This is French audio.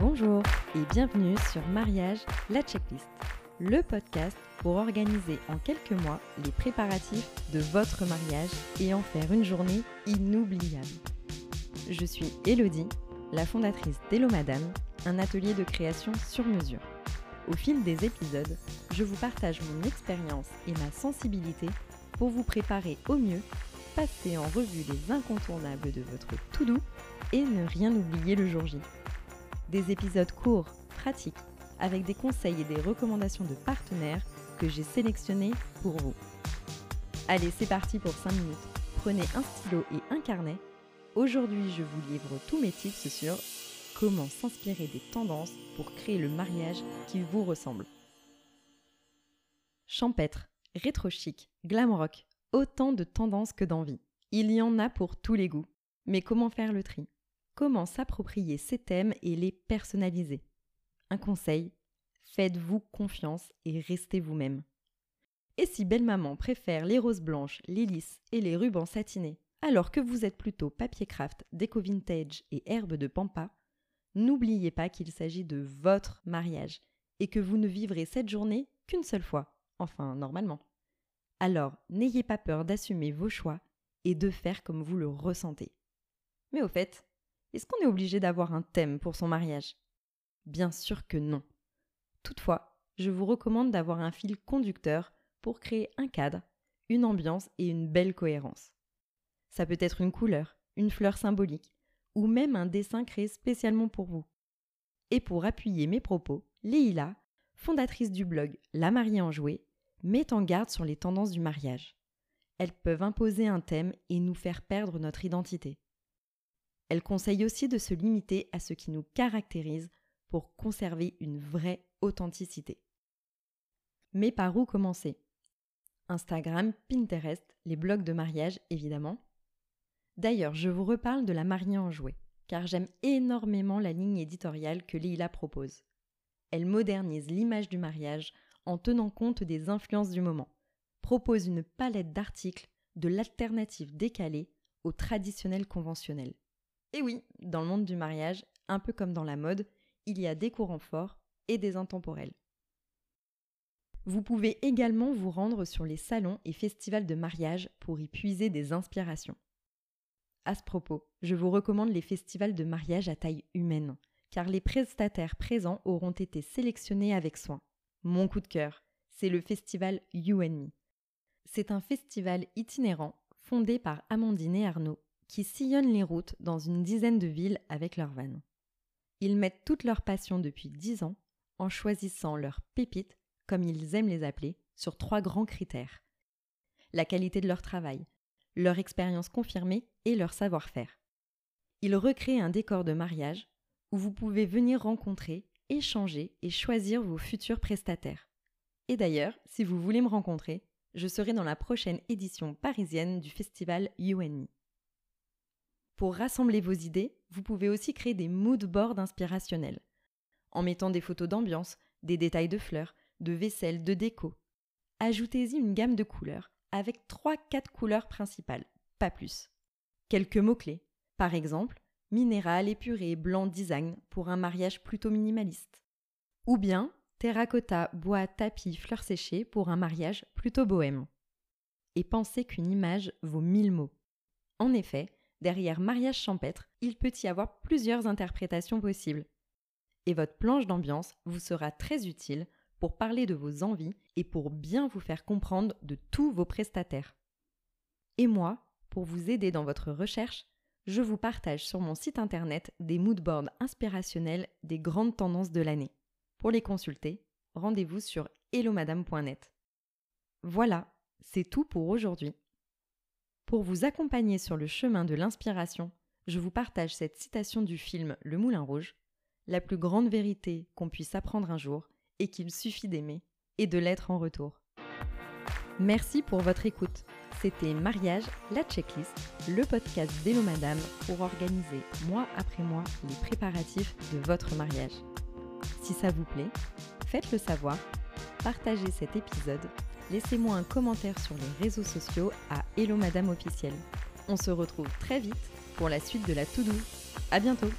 Bonjour et bienvenue sur Mariage, la checklist, le podcast pour organiser en quelques mois les préparatifs de votre mariage et en faire une journée inoubliable. Je suis Elodie, la fondatrice d'Hello Madame, un atelier de création sur mesure. Au fil des épisodes, je vous partage mon expérience et ma sensibilité pour vous préparer au mieux, passer en revue les incontournables de votre tout doux et ne rien oublier le jour J. Des épisodes courts, pratiques, avec des conseils et des recommandations de partenaires que j'ai sélectionnés pour vous. Allez, c'est parti pour 5 minutes. Prenez un stylo et un carnet. Aujourd'hui, je vous livre tous mes tips sur comment s'inspirer des tendances pour créer le mariage qui vous ressemble. Champêtre, rétro-chic, glam rock, autant de tendances que d'envie. Il y en a pour tous les goûts. Mais comment faire le tri? Comment s'approprier ces thèmes et les personnaliser Un conseil, faites-vous confiance et restez vous-même. Et si belle maman préfère les roses blanches, les lys et les rubans satinés, alors que vous êtes plutôt papier craft, déco vintage et herbe de pampa, n'oubliez pas qu'il s'agit de votre mariage et que vous ne vivrez cette journée qu'une seule fois, enfin normalement. Alors n'ayez pas peur d'assumer vos choix et de faire comme vous le ressentez. Mais au fait, est-ce qu'on est obligé d'avoir un thème pour son mariage? Bien sûr que non. Toutefois, je vous recommande d'avoir un fil conducteur pour créer un cadre, une ambiance et une belle cohérence. Ça peut être une couleur, une fleur symbolique, ou même un dessin créé spécialement pour vous. Et pour appuyer mes propos, Leïla, fondatrice du blog La mariée en jouet, met en garde sur les tendances du mariage. Elles peuvent imposer un thème et nous faire perdre notre identité. Elle conseille aussi de se limiter à ce qui nous caractérise pour conserver une vraie authenticité. Mais par où commencer? Instagram, Pinterest, les blogs de mariage évidemment. D'ailleurs, je vous reparle de la mariée en jouet, car j'aime énormément la ligne éditoriale que Leila propose. Elle modernise l'image du mariage en tenant compte des influences du moment, propose une palette d'articles de l'alternative décalée au traditionnel conventionnel. Et oui, dans le monde du mariage, un peu comme dans la mode, il y a des courants forts et des intemporels. Vous pouvez également vous rendre sur les salons et festivals de mariage pour y puiser des inspirations. À ce propos, je vous recommande les festivals de mariage à taille humaine, car les prestataires présents auront été sélectionnés avec soin. Mon coup de cœur, c'est le festival You and Me. C'est un festival itinérant fondé par Amandine et Arnaud qui sillonnent les routes dans une dizaine de villes avec leur van. Ils mettent toute leur passion depuis dix ans en choisissant leurs pépites, comme ils aiment les appeler, sur trois grands critères. La qualité de leur travail, leur expérience confirmée et leur savoir-faire. Ils recréent un décor de mariage où vous pouvez venir rencontrer, échanger et choisir vos futurs prestataires. Et d'ailleurs, si vous voulez me rencontrer, je serai dans la prochaine édition parisienne du festival You Me. Pour rassembler vos idées, vous pouvez aussi créer des mood boards inspirationnels, en mettant des photos d'ambiance, des détails de fleurs, de vaisselle, de déco. Ajoutez-y une gamme de couleurs avec 3-4 couleurs principales, pas plus. Quelques mots-clés, par exemple, minéral, épuré, blanc, design pour un mariage plutôt minimaliste. Ou bien terracotta, bois, tapis, fleurs séchées pour un mariage plutôt bohème. Et pensez qu'une image vaut mille mots. En effet, derrière mariage champêtre, il peut y avoir plusieurs interprétations possibles. Et votre planche d'ambiance vous sera très utile pour parler de vos envies et pour bien vous faire comprendre de tous vos prestataires. Et moi, pour vous aider dans votre recherche, je vous partage sur mon site internet des moodboards inspirationnels des grandes tendances de l'année. Pour les consulter, rendez-vous sur hellomadame.net. Voilà, c'est tout pour aujourd'hui. Pour vous accompagner sur le chemin de l'inspiration, je vous partage cette citation du film Le Moulin Rouge. La plus grande vérité qu'on puisse apprendre un jour est qu'il suffit d'aimer et de l'être en retour. Merci pour votre écoute. C'était Mariage, la checklist, le podcast d'Hello Madame pour organiser mois après mois les préparatifs de votre mariage. Si ça vous plaît, faites-le savoir, partagez cet épisode laissez-moi un commentaire sur les réseaux sociaux à Hello Madame officielle. On se retrouve très vite pour la suite de la to-do. À bientôt